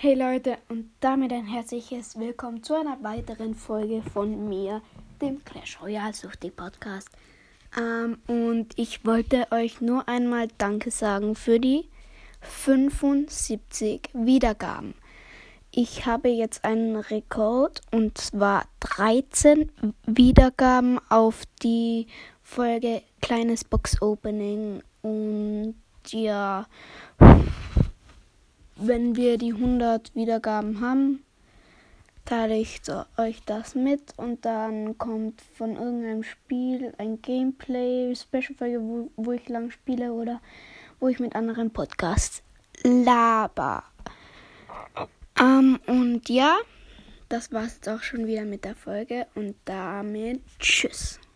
Hey Leute und damit ein herzliches Willkommen zu einer weiteren Folge von mir, dem Clash Royale Suchti Podcast. Ähm, und ich wollte euch nur einmal Danke sagen für die 75 Wiedergaben. Ich habe jetzt einen Rekord und zwar 13 Wiedergaben auf die Folge Kleines Box Opening und ja wenn wir die 100 Wiedergaben haben, teile ich euch das mit und dann kommt von irgendeinem Spiel ein Gameplay, Special-Folge, wo, wo ich lang spiele oder wo ich mit anderen Podcasts laber. Um, ähm, und ja, das war's jetzt auch schon wieder mit der Folge und damit tschüss.